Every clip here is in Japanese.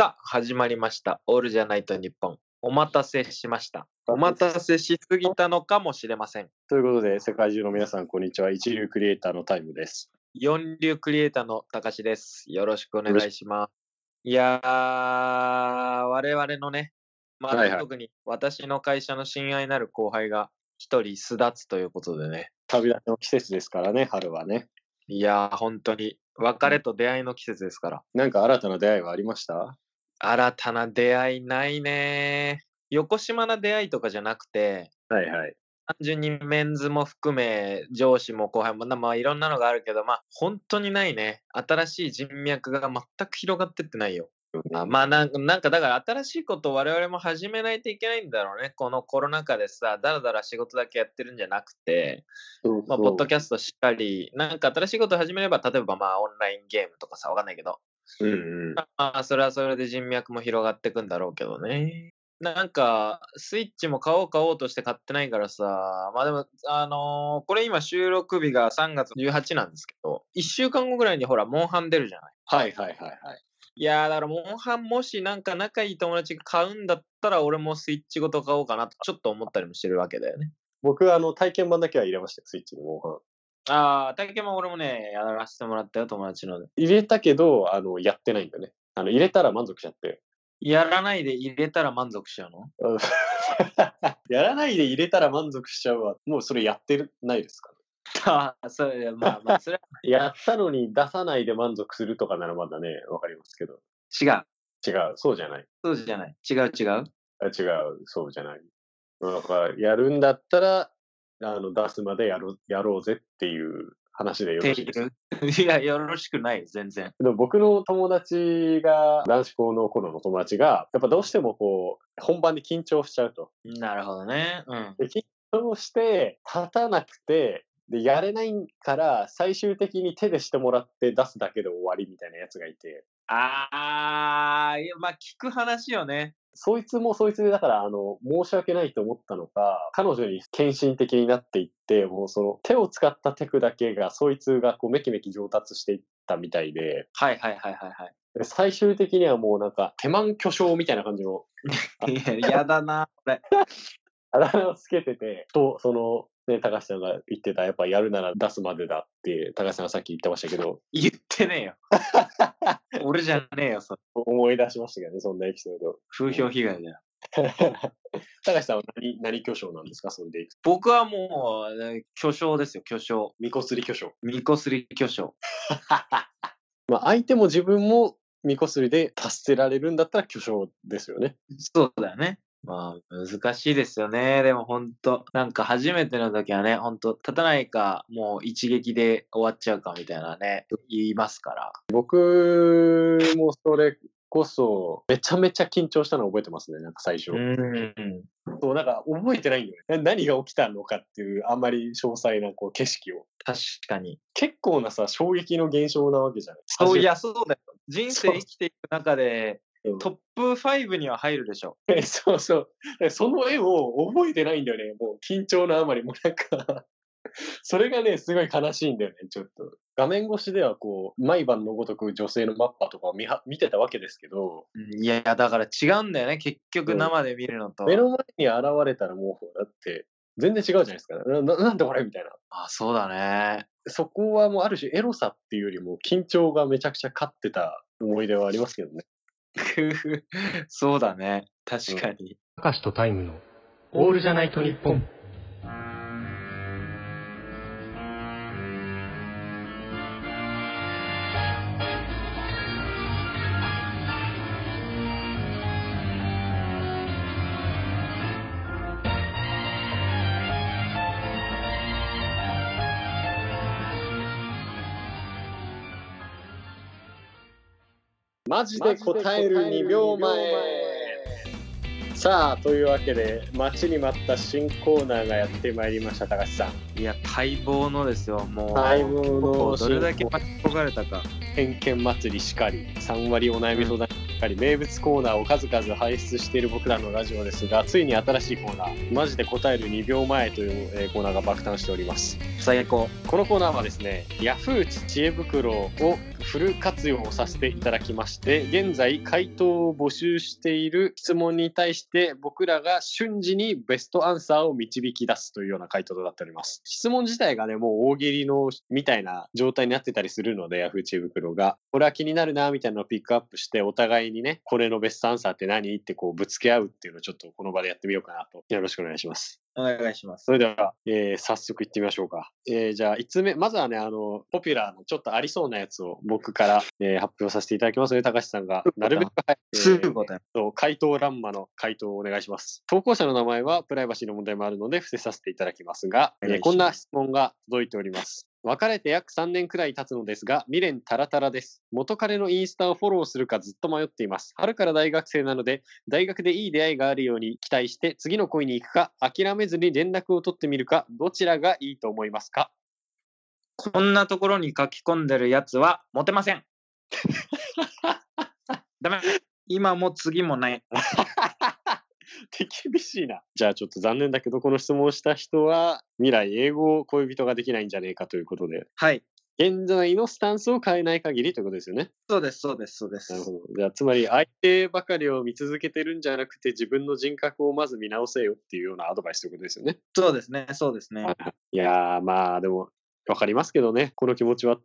さあ、始まりました。オールじゃないと日本。お待たせしました。お待たせしすぎたのかもしれません。ということで、世界中の皆さん、こんにちは。一流クリエイターのタイムです。四流クリエイターの高しです。よろしくお願いします。いやー、我々のね、まあ、はいはい特に私の会社の親愛なる後輩が一人巣立つということでね。旅立ちの季節ですからね、春はね。いやー、本当に別れと出会いの季節ですから。なんか新たな出会いはありました？新たな出会いないね横島な出会いとかじゃなくて、はいはい。単純にメンズも含め、上司も後輩も、なまあいろんなのがあるけど、まあ本当にないね。新しい人脈が全く広がってってないよ。あまあなんか、なんかだから新しいことを我々も始めないといけないんだろうね。このコロナ禍でさ、だらだら仕事だけやってるんじゃなくて、そうまあ、ポッドキャストしっかり、なんか新しいことを始めれば、例えばまあオンラインゲームとかさ、わかんないけど、うんうん。まあ、それはそれで人脈も広がっていくんだろうけどね。なんか、スイッチも買おう買おうとして買ってないからさ、まあでも、あのーこれ今収録日が3月18なんですけど、1週間後ぐらいにほら、モンハン出るじゃない？はいはいはいはい。いやー、だからモンハンもしなんか仲いい友達が買うんだったら、俺もスイッチごと買おうかなと、ちょっと思ったりもしてるわけだよね。僕、あの、体験版だけは入れましたよ、スイッチに、モンハン。あー、体験も俺もね、やらせてもらったよ、友達ので。入れたけど、あの、やってないんだよね。あの、入れたら満足しちゃって。やらないで入れたら満足しちゃうの？うん やらないで入れたら満足しちゃうわ。もうそれやってるないですか、あー、それ、まあまあ、それはやったのに出さないで満足するとかならまだね、わかりますけど。違う。違う、そうじゃない。そうじゃない。違う違う。あ違う、そうじゃない。だから、やるんだったら、あの、出すまでやろうやろうぜっていう話でよろしいですか？いや、よろしくない、全然。でも僕の友達が、男子校の頃の友達が、やっぱどうしてもこう、本番で緊張しちゃうと。なるほどね。うん。で緊張して、立たなくて、で、やれないから、最終的に手でしてもらって出すだけで終わりみたいなやつがいて、あー、いやまあ、聞く話よね。そいつもそいつで、だから、あの、申し訳ないと思ったのか、彼女に献身的になっていって、もうその、手を使ったテクだけが、そいつがこう、めきめき上達していったみたいで、はいはいはいはいはい。で最終的にはもうなんか、手満巨匠みたいな感じの、いや、やだな、これ。あだ名をつけてて、と、その、ね、高橋さんが言ってた、やっぱやるなら出すまでだって、高橋さんがさっき言ってましたけど、言ってねえよ。俺じゃねえよ、それ。思い出しましたけどね、そんなエピソード。風評被害だよ。高橋さんは何、何巨匠なんですかそれでいくと？僕はもう、ね巨匠ですよ、巨匠。みこすり巨匠。みこすり巨匠。まあ、相手も自分もみこすりで達せられるんだったら巨匠ですよね。そうだよね。まあ、難しいですよね。でも本当なんか初めての時はね、本当立たないか、もう一撃で終わっちゃうかみたいなね、言いますから。僕もそれこそ、めちゃめちゃ緊張したの覚えてますね、なんか最初。ん。そう、なんか覚えてないんだよね。な何が起きたのかっていう、あんまり詳細なこう景色を。確かに。結構なさ、衝撃の現象なわけじゃないそういや、そうだよ。人生生きていく中で、うんトップ5には入るでしょ。え そうそう。でその絵を覚えてないんだよね。もう緊張のあまり、もうなんかそれがね、すごい悲しいんだよね、ちょっと。画面越しではこう、毎晩のごとく女性のマッパとかを見は見てたわけですけど、うんいや、だから違うんだよね。結局うん生で見るのと。目の前に現れたらもう、だって、全然違うじゃないですか。なななんでこれみたいな。あ、そうだね。そこはもうある種エロさっていうよりも緊張がめちゃくちゃ勝ってた思い出はありますけどね。そうだね。確かに。たかしとタイムのオールじゃないと日本。マジで答える2秒前さあ、というわけで、待ちに待った新コーナーがやってまいりました、高橋さん。いや、待望のですよ。もう、待望のどれだけ待ち焦がれたか。偏見祭りしかり、3割お悩み相談しかり、名物コーナーを数々輩出している僕らのラジオですが、ついに新しいコーナー、マジで答える2秒前という、えーコーナーが爆誕しております。最高。このコーナーはですね、ヤフー知恵袋をフル活用をさせていただきまして、現在回答を募集している質問に対して僕らが瞬時にベストアンサーを導き出すというような回答となっております。質問自体がね、もう大喜利のみたいな状態になってたりするので、Yahoo! 知恵袋が。これは気になるな、みたいなのをピックアップして、お互いにね、これのベストアンサーって何？ってこうぶつけ合うっていうのをちょっとこの場でやってみようかなと。よろしくお願いします。お願いします。それでは、えー早速行ってみましょうか。えーじゃあ、5つ目。まずはね、あの、ポピュラーのちょっとありそうなやつを僕から、えー発表させていただきますので、高橋さんが、なるべく早く、すえーぐ答回答欄間の回答をお願いします。投稿者の名前はプライバシーの問題もあるので伏せさせていただきますが、えーこんな質問が届いております。別れて約3年くらい経つのですが、未練タラタラです。元彼のインスタをフォローするかずっと迷っています。春から大学生なので、大学でいい出会いがあるように期待して、次の恋に行くか、諦めずに連絡を取ってみるか、どちらがいいと思いますか？こんなところに書き込んでるやつはモテません。ダメ。今も次もない。手厳しいな。じゃあちょっと残念だけど、この質問をした人は、未来英語恋人ができないんじゃねえかということで、はい。現在のスタンスを変えない限りということですよね。そうです、そうです、そうですなる。ほど。じゃあ、つまり相手ばかりを見続けてるんじゃなくて、自分の人格をまず見直せよっていうようなアドバイスということですよね。そうですね、そうですね。いやー、まあ、でも、わかりますけどね、この気持ちは。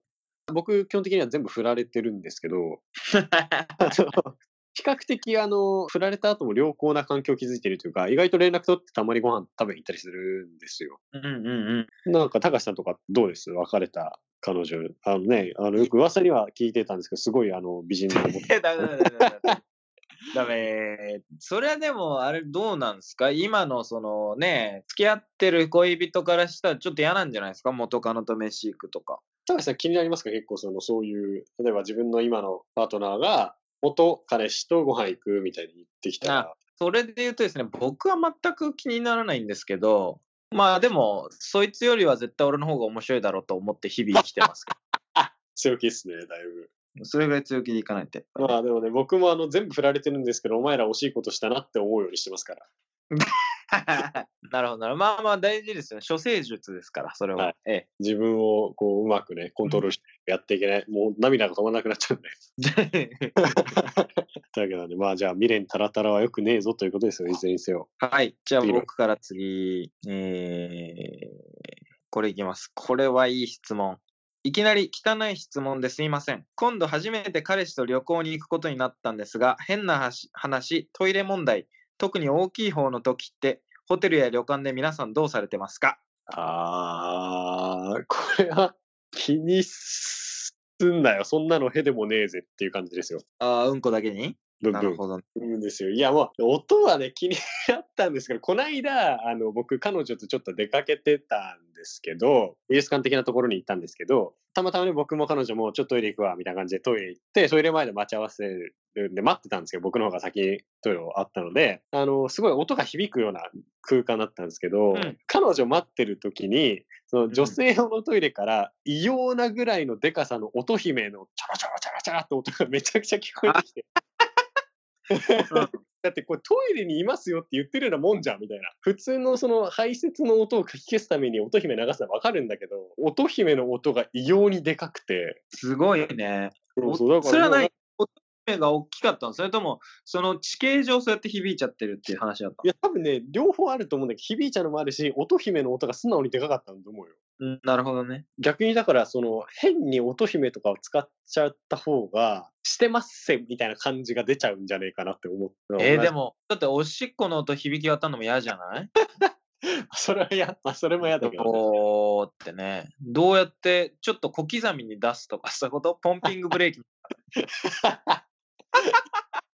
僕、基本的には全部振られてるんですけど、比較的、あの、振られた後も良好な環境を築いてるというか、意外と連絡取ってたまにご飯食べに行ったりするんですよ。うんうんうん。なんか、高橋さんとかどうです？別れた彼女。あのね、あの、よく噂には聞いてたんですけど、すごい、あの、美人な思って。え、ダメダメダメダメ。ダメ。それはでも、あれどうなんですか？今のそのね、付き合ってる恋人からしたらちょっと嫌なんじゃないですか？元カノと飯行くとか。高橋さん気になりますか？結構その、そういう、例えば自分の今のパートナーが、元彼氏とご飯行くみたいに言ってきたら、それで言うとですね、僕は全く気にならないんですけど、まあでも、そいつよりは絶対俺の方が面白いだろうと思って日々生きてますけ 強気っすね、だいぶ。ど。それぐらい強気でいかないと。まあでもね、僕もあの、全部振られてるんですけど、お前ら惜しいことしたなって思うようにしてますから。なるほどなるほど。まあまあ大事ですよね。処世術ですから、それは。はいええ。自分をこう、うまくね、コントロールしてやっていけない。もう涙が止まらなくなっちゃうんで。だけどね、まあじゃあ未練タラタラはよくねえぞということですよ、いずれにせよ。はい。じゃあ僕から次、えー、これいきます。これはいい質問。いきなり汚い質問ですいません。今度初めて彼氏と旅行に行くことになったんですが、変な話、話トイレ問題、特に大きい方の時って、ホテルや旅館で皆さんどうされてますか？あー、これは気にすんなよ。そんなのへでもねえぜっていう感じですよ。ああ、うんこだけに？ブンブン。なるほど。うんですよ。いや、もう、音はね、気になったんですけど、この間、あの、僕、彼女とちょっと出かけてたんですけど、美術館的なところに行ったんですけど、たまたまね、僕も彼女もちょっとトイレ行くわ、みたいな感じでトイレ行って、トイレ前で待ち合わせるんで待ってたんですけど、僕の方が先にトイレあったので、あの、すごい音が響くような空間だったんですけど、うん彼女待ってる時に、その女性用のトイレから異様なぐらいのデカさの音姫のチャラチャラチャラチャラって音がめちゃくちゃ聞こえてきて、だってこれトイレにいますよって言ってるようなもんじゃんみたいな。普通のその排泄の音をかき消すために音姫流すのはわかるんだけど、音姫の音が異様にでかくて。すごいね。そうそうだからそれはない。が大きかったのそれとも、その地形上そうやって響いちゃってるっていう話だったいや、多分ね、両方あると思うんだけど、響いちゃうのもあるし、音姫の音が素直にでかかったんだと思うよ。うん、なるほどね。逆にだから、その、変に音姫とかを使っちゃった方が、してますせみたいな感じが出ちゃうんじゃねえかなって思った。えーでも、だっておしっこの音響き渡るのも嫌じゃない？それは嫌、まあ、それも嫌だけど、ね。おーってね。どうやって、ちょっと小刻みに出すとか、そういうこと？ポンピングブレーキ。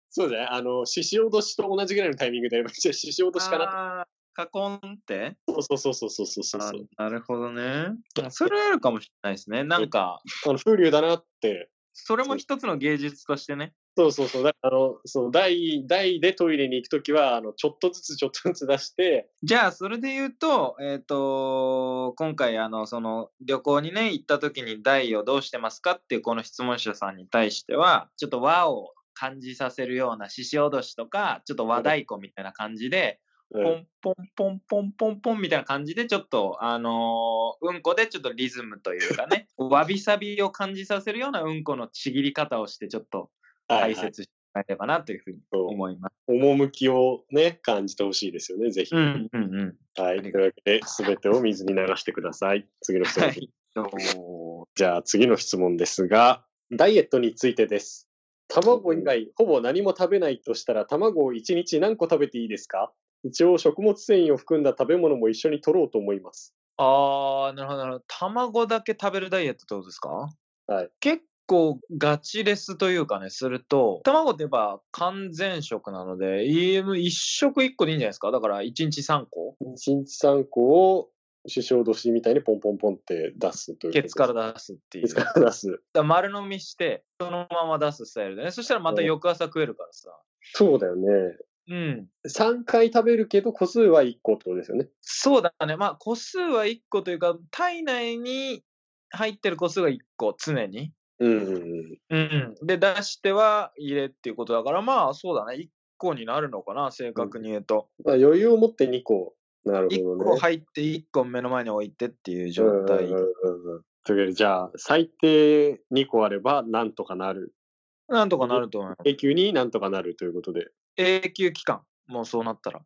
そうじゃない？あの、獅子落としと同じぐらいのタイミングでやれば、じゃあ獅子落としかなあーカコンってそうそうそうそうそうそうそうあなるほどね。あそれはあるかもしれないですね。なんか、あの、風流だなって。それも一つの芸術としてね。そうそうそう。だあの、そう、台、台でトイレに行くときは、あの、ちょっとずつちょっとずつ出して、じゃあ、それで言うと、えっ、と、今回、あの、その、旅行にね、行った時に台をどうしてますかっていうこの質問者さんに対しては、ちょっと和を感じさせるような獅子おどしとか、ちょっと和太鼓みたいな感じで、ポンポンポンポンポンポンみたいな感じで、ちょっと、あのーうんこでちょっとリズムというかね、わびさびを感じさせるようなうんこのちぎり方をして、ちょっとはいはい解説してもらえればなというふうに思います。趣をね、感じてほしいですよね、ぜひ。うんうんうん。はい。というわけで、すべてを水に流してください。次の質問。はい。じゃあ次の質問ですが、ダイエットについてです。卵以外、ほぼ何も食べないとしたら、卵を1日何個食べていいですか？一応、食物繊維を含んだ食べ物も一緒に取ろうと思います。あー、なるほど、なるほど。卵だけ食べるダイエットってことですか？はい。結構ガチレスというかね、すると、卵ってやっぱ完全食なので、いい一食一個でいいんじゃないですか？だから1日3個？1日3個を、首相年みたいにポンポンポンって出すというケ。ツから出すっていう。ケツから出す。丸飲みして、そのまま出すスタイルでね。そしたらまた翌朝食えるからさ。そうだよね。うん。3回食べるけど、個数は1個ってことですよね。そうだね。まあ、個数は1個というか、体内に入ってる個数が1個、常に。うんうんうん。うんうん。で、出しては入れっていうことだから、まあ、そうだね。1個になるのかな、正確に言うと。まあ、余裕を持って2個。なる1ほどね。個入って、1個目の前に置いてっていう状態うん。うんうんうんというわけで、じゃあ、最低2個あれば、なんとかなる。なんとかなると思う。永久になんとかなるということで、永久期間。もうそうなったら。あ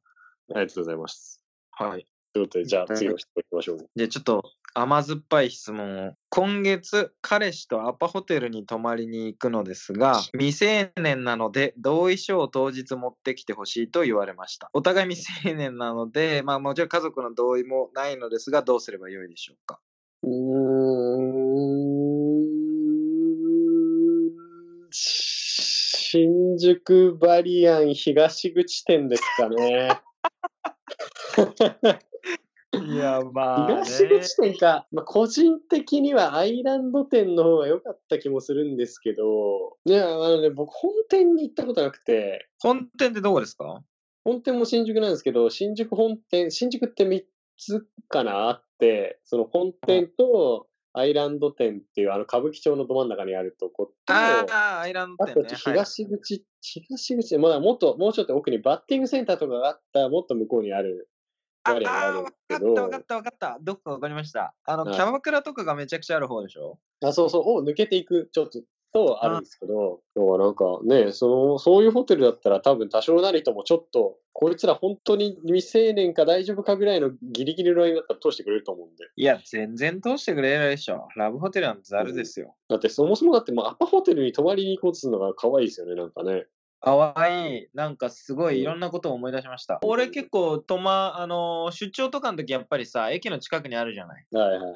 りがとうございます。はい。ということで、じゃあ、次の質問いきましょう。じゃあちょっと甘酸っぱい質問を。今月、彼氏とアパホテルに泊まりに行くのですが、未成年なので同意書を当日持ってきてほしいと言われました。お互い未成年なので、まあもちろん家族の同意もないのですが、どうすればよいでしょうか？うーん。新宿バリアン東口店ですかね。いや、ま東口店か、まあ、個人的にはアイランド店の方が良かった気もするんですけど、いや、あのね、僕、本店に行ったことなくて、本店ってどこですか？本店も新宿なんですけど、新宿本店、新宿って3つかなあって、その本店とアイランド店っていう、あの歌舞伎町のど真ん中にあるとこと、ああ、アイランドあと店ね。はい。東口、東口、まだもっと、もうちょっと奥にバッティングセンターとかがあった、もっと向こうにあるああわかったわかどっ、たわかった。どこかわかりました。あの、はいキャバクラとかがめちゃくちゃある方でしょ？あ、そうそう、を抜けていく、ちょっと、とあるんですけど、要はなんかね、その、そういうホテルだったら多分多少なりともちょっと、こいつら本当に未成年か大丈夫かぐらいのギリギリのラインだったら通してくれると思うんで。いや、全然通してくれないでしょ。ラブホテルなんてザルですよ。だってそもそもだってもうアパホテルに泊まりに行こうとするのが可愛いですよね、なんかね。かわいい。なんかすごうんいいろんなことを思い出しました。俺結構、とま、あのー出張とかの時やっぱりさ、駅の近くにあるじゃない。はいはいはい。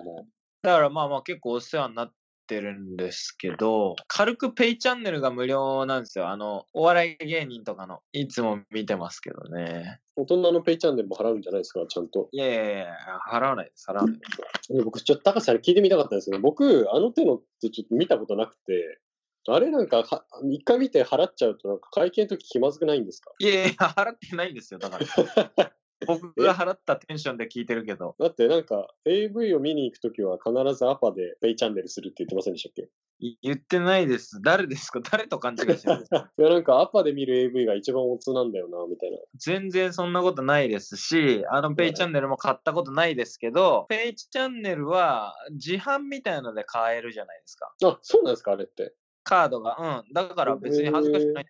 だからまあまあ結構お世話になってるんですけど、軽くペイチャンネルが無料なんですよ。あの、お笑い芸人とかの。いつも見てますけどね。大人のペイチャンネルも払うんじゃないですか、ちゃんと。いやいやいや、払わないです。払わないです。僕、ちょっと高橋さんに聞いてみたかったんですけど、僕、あの手のってちょっと見たことなくて、あれなんかは、一回見て払っちゃうと、なんか会計の時気まずくないんですか？いやいや、払ってないんですよ。だから。僕が払ったテンションで聞いてるけど。だってなんか AV を見に行くときは必ずアパでペイチャンネルするって言ってませんでしたっけ？い言ってないです。誰ですか？誰と勘違いしてるんですか？いやなんかアパで見る AV が一番オツなんだよな、みたいな。全然そんなことないですし、あのペイチャンネルも買ったことないですけど、ペイチャンネルは自販みたいので買えるじゃないですか。あ、そうなんですか、あれって。カードが。うん。だから別に恥ずかしくない。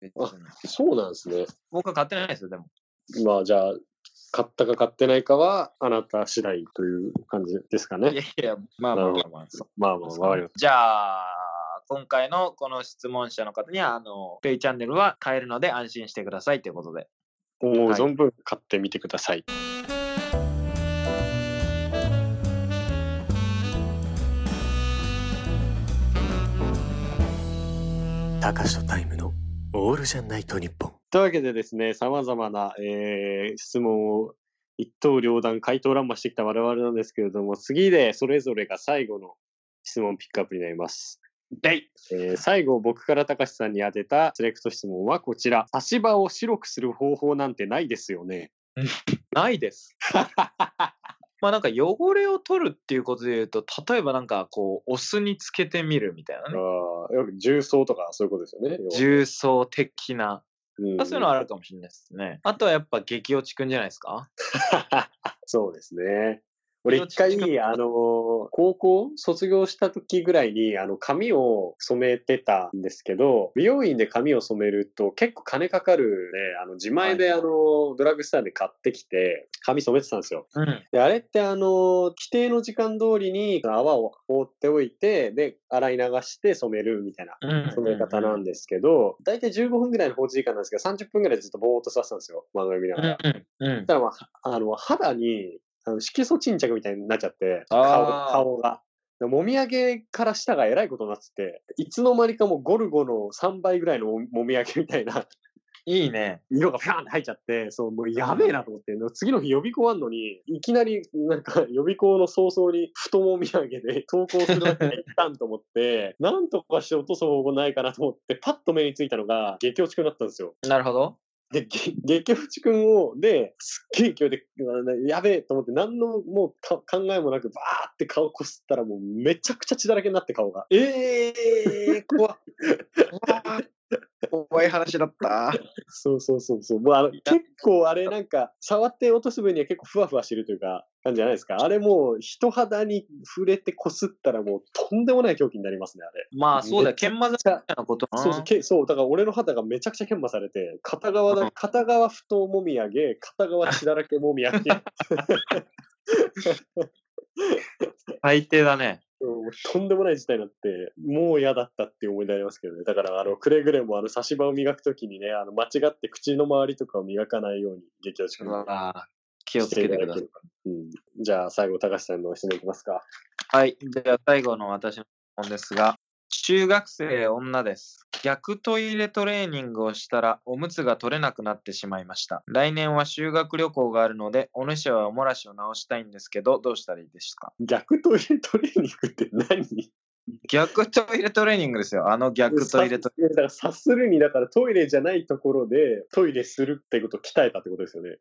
別あにそうなんですね。僕は買ってないですよ、でも。まあじゃあ、買ったか買ってないかはあなた次第という感じですかいやね。いや、まあまあまあまあ。まあまあ、わかります。じゃあ、今回のこの質問者の方には、あの、ペイチャンネルは買えるので安心してくださいということで。もうはい存分買ってみてください。たかしとタイムのオールじゃないと日本。というわけでですね、様々な、えー質問を一刀両断回答乱麻してきた我々なんですけれども、次でそれぞれが最後の質問ピックアップになります。でいえー最後、僕から高橋さんに当てたセレクト質問はこちら。差し歯を白くする方法なんてないですよね。ないです。まあなんか汚れを取るっていうことで言うと、例えばなんかこう、お酢につけてみるみたいなあね。ーよく重曹とかそういうことですよね。重曹的な。うんそういうのはあるかもしれないですね。あとはやっぱ激落ちくんじゃないですか？そうですね。俺一回あの、高校卒業した時ぐらいに、あの、髪を染めてたんですけど、美容院で髪を染めると結構金かかるね、あの、自前ではいあの、ドラッグストアで買ってきて、髪染めてたんですよ。うん。で、あれってあの、規定の時間通りに泡を放っておいて、で、洗い流して染めるみたいなうん。染め方なんですけど、だいたい15分ぐらいの放置時間なんですけど、30分ぐらいずっとぼーっと座ってたんですよ。漫画見ながら。うん。うん。たらまあ、あの、肌に、あの色素沈着みたいになっちゃって、顔顔が。でもみあげから下がえらいことになってて、いつの間にかもうゴルゴの3倍ぐらいのももみあげみたいないいね。色がピャーンって入っちゃって、そう、もうやべえなと思って、次の日予備校あんのに、いきなりなんか予備校の早々に太もみあげで投稿するわけにはいかんと思って、なんとかして落とす方法ないかなと思って、パッと目についたのが激落ちくんだったんですよ。なるほど。で、げ激落ちくんを、で、すっげえ勢いで、やべえと思って、何のもうか考えもなく、ばーって顔こすったら、もうめちゃくちゃ血だらけになって顔が。ええー、怖っ。怖い話だった。そうそうそうそう。もうあの、結構あれなんか、触って落とす分には結構ふわふわしてるというか、感じじゃないですか。あれもう、人肌に触れてこすったらもう、とんでもない狂気になりますね、あれ。まあそうだ研磨剤みたいなことなそうそう、けそう、だから俺の肌がめちゃくちゃ研磨されて、片側だ、うん片側太もみあげ、片側血だらけもみあげ。最低だね。うんとんでもない事態になって、もう嫌だったっていう思い出ありますけどね。だから、あの、くれぐれも、あの、差し歯を磨くときにね、あの、間違って口の周りとかを磨かないように、激落ちくん気をつけてください。うん。じゃあ、最後、高橋さんの質問いきますか。はい。では最後の私の質問ですが、中学生女です。逆トイレトレーニングをしたらおむつが取れなくなってしまいました。来年は修学旅行があるので、お主はおもらしを直したいんですけど、どうしたらいいですか？逆トイレトレーニングって何？逆トイレトレーニングですよ。あの逆トイレトレいやだから察するに、だからトイレじゃないところでトイレするってことを鍛えたってことですよね。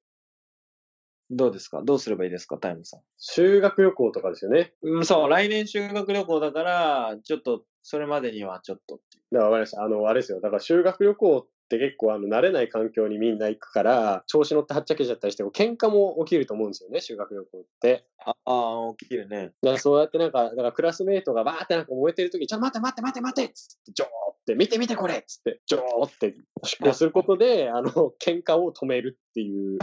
どうですか？どうすればいいですか？タイムさん。修学旅行とかですよね。うん、そう、来年修学旅行だから、ちょっと、それまでにはちょっとっていう。だからわかりました。あの、あれですよ。だから修学旅行って結構あの慣れない環境にみんな行くから、調子乗ってはっちゃけちゃったりして、喧嘩も起きると思うんですよね、修学旅行って。ああ、起きるね。だからそうやってなんか、だからクラスメイトがバーってなんか燃えてる時に、ちょっと待って待って待って待ってっつって、ジョーって、見て見てこれっつって、ジョーって出航することで、あの、喧嘩を止めるっていう。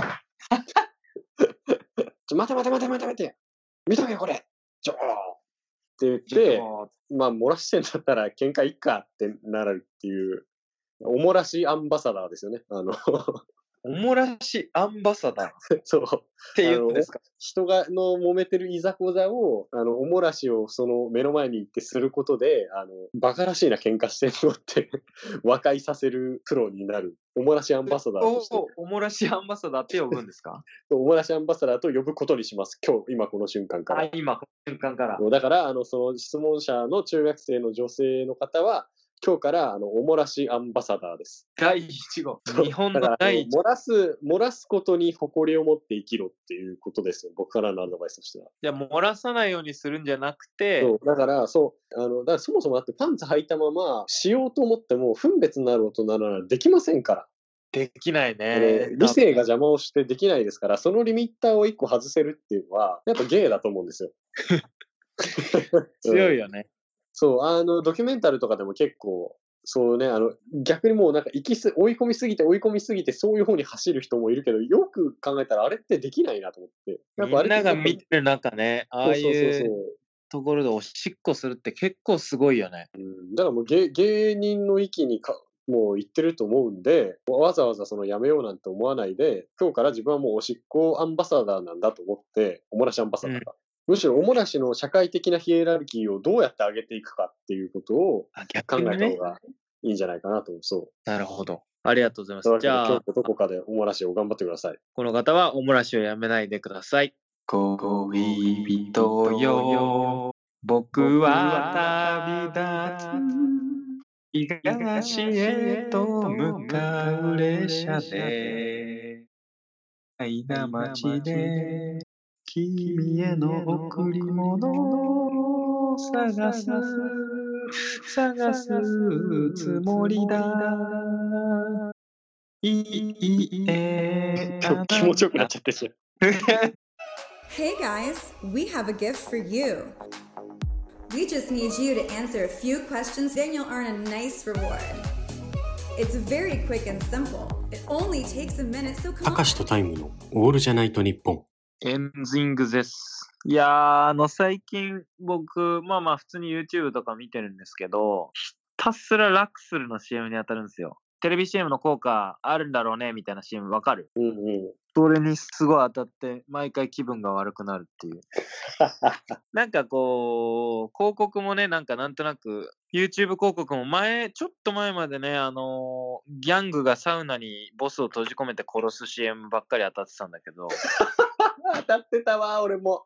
ちょ待て待て待て待て待て。見とけこれ。ジョーって言って、まあ、漏らしてんだったら喧嘩いっかってなるっていう、おもらしアンバサダーですよね。あの、おもらしアンバサダーっ そう。ていうんですか？人がの揉めてるいざこざを、あの、おもらしをその目の前に行ってすることで、あの、バカらしいな喧嘩してるのって 和解させるプロになる。おもらしアンバサダーとして、おおもらしアンバサダーって呼ぶんですか？おもらしアンバサダーと呼ぶことにします。今日、今この瞬間から。あ今、この瞬間から。だから、あの、その質問者の中学生の女性の方は、今日から、あの、おもらしアンバサダーです。第1号。日本のの第1号。漏らす、漏らすことに誇りを持って生きろっていうことですよ。僕からのアドバイスとしては。じゃあ、漏らさないようにするんじゃなくて、そう。だから、そう。あの、だからそもそもだってパンツ履いたまましようと思っても、分別になる大人ならできませんから。できないあねの。理性が邪魔をしてできないですから、そのリミッターを一個外せるっていうのは、やっぱゲイだと思うんですよ。強いよね。そう、あの、ドキュメンタルとかでも結構、そうね、あの、逆にもうなんか行きす、追い込みすぎて追い込みすぎてそういう方に走る人もいるけど、よく考えたらあれってできないなと思って。やっぱあみんれってなが見てる中ね、ああいそうそうそうそううところでおしっこするって結構すごいよね。うん。だからもう芸芸人の域にか、もう行ってると思うんで、わざわざそのやめようなんて思わないで、今日から自分はもうおしっこアンバサダーなんだと思って、おもらしアンバサダーだ。むしろおもらしの社会的なヒエラルキーをどうやって上げていくかっていうことをあ考えた方。がいいんじゃないかなと思う。そう。なるほど。ありがとうございます。じゃあ、今日もどこかでおもらしを頑張ってください。この方はおもらしをやめないでください。恋人よ、僕は旅立つ。東へと向かう列車で、愛な街で、君への贈り物を探す、探すつもりだ。いいえ今日気持ちよくなっちゃってる。Hey guys, we have a gift for you. We just need you to answer a few questions, then you'll earn a nice reward. It's very quick and simple. It only takes a minute, so た come か on. しとタイムのオールじゃないと日本。エンジングです。いやー、あの、最近僕、まあまあ普通に YouTube とか見てるんですけど、ひたすらラクスルの CM に当たるんですよ。テレビ CM の効果あるんだろうね、みたいな CM わかる？うんうん。それにすごい当たって、毎回気分が悪くなるっていう。なんかこう、広告もね、なんかなんとなく、YouTube 広告も前、ちょっと前までね、あのーギャングがサウナにボスを閉じ込めて殺す CM ばっかり当たってたんだけど、当たってたわ、俺も。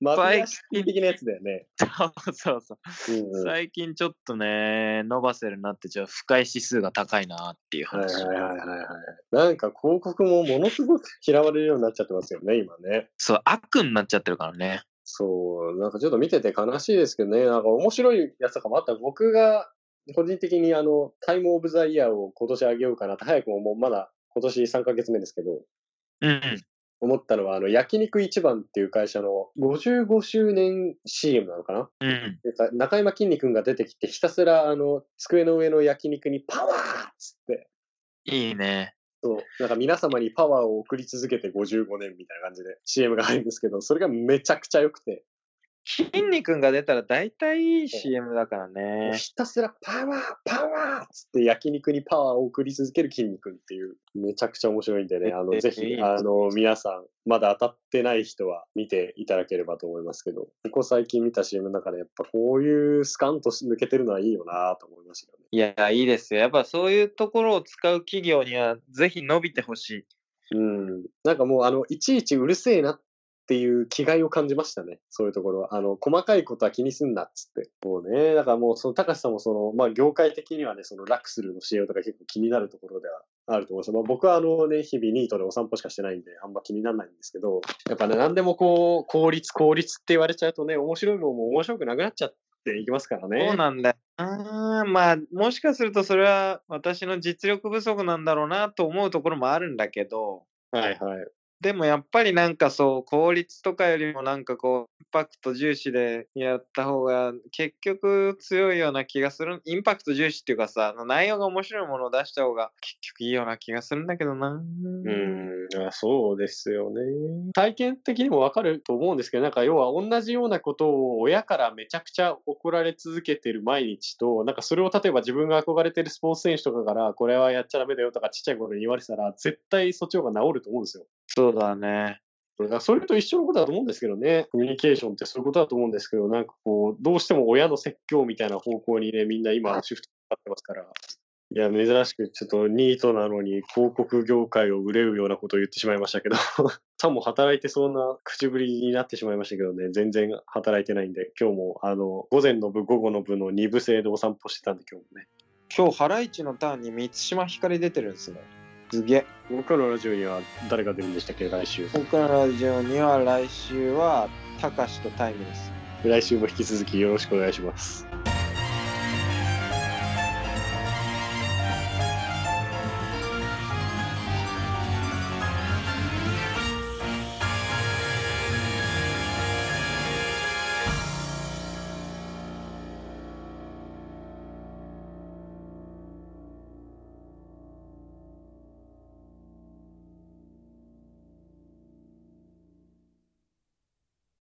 マフィアシティ的なやつだよね。そうそうそう。うんうん。はい最近ちょっとね、伸ばせるなって、ちょっと深い指数が高いなっていうはい話。はいはいはい。なんか広告もものすごく嫌われるようになっちゃってますよね、今ね。そう、悪になっちゃってるからね。そう、なんかちょっと見てて悲しいですけどね、なんか面白いやつとかもあった。僕が個人的にあの、タイムオブザイヤーを今年あげようかなって、早くももうまだ今年3ヶ月目ですけど、うん。思ったのは、あの、焼肉一番っていう会社の55周年 CM なのかな？うん。中山きんに君が出てきて、ひたすら、あの、机の上の焼肉にパワーっつって、いいね。そう、なんか皆様にパワーを送り続けて55年みたいな感じで CM が入るんですけど、それがめちゃくちゃ良くて、筋肉が出たら大体いい CM だからね。ひたすらパワーパワーっつって焼肉にパワーを送り続ける筋肉っていう、めちゃくちゃ面白いんでね、あの、えぜひ、あの、皆さん、まだ当たってない人は見ていただければと思いますけど、ここ最近見た CM の中でやっぱこういうスカンと抜けてるのはいいよなと思いましたよね。いや、いいですよ。やっぱそういうところを使う企業には、ぜひ伸びてほしい。うん。なんかもう、あの、いちいちうるせえなっていう気概を感じましたね。そういうところは。あの、細かいことは気にすんなっつって。もうね、だからもう、その、高橋さんもその、まあ、業界的にはね、その、ラクスルの CM とか結構気になるところではあると思います。まあ、僕はあのね、日々ニートでお散歩しかしてないんで、あんま気にならないんですけど、やっぱね、何でもこう、効率、効率って言われちゃうとね、面白いもんも面白くなくなっちゃっていきますからね。そうなんだよ。あーまあ、もしかするとそれは私の実力不足なんだろうなと思うところもあるんだけど、はいはい。でもやっぱりなんかそう、効率とかよりもなんかこう、インパクト重視でやった方が結局強いような気がする。インパクト重視っていうかさ、内容が面白いものを出した方が結局いいような気がするんだけどな。うん、そうですよね。体験的にもわかると思うんですけど、なんか要は同じようなことを親からめちゃくちゃ怒られ続けてる毎日と、なんかそれを例えば自分が憧れてるスポーツ選手とかから、これはやっちゃダメだよとかちっちゃい頃に言われてたら、絶対そっちの方が治ると思うんですよ。そうだね。だからそれと一緒のことだと思うんですけどね。コミュニケーションってそういうことだと思うんですけど、なんかこう、どうしても親の説教みたいな方向にね、みんな今シフトかかってますから。いや、珍しくちょっとニートなのに広告業界を憂うようなことを言ってしまいましたけど、さも働いてそうな口ぶりになってしまいましたけどね、全然働いてないんで、今日もあの、午前の部、午後の部の2部制でお散歩してたんで今日もね。今日、ハライチのターンに満島ひかり出てるんですね。すげえ。僕のラジオには誰が出るんでしたっけ、来週。僕らのラジオには来週は、たかしとタイムです。来週も引き続きよろしくお願いします。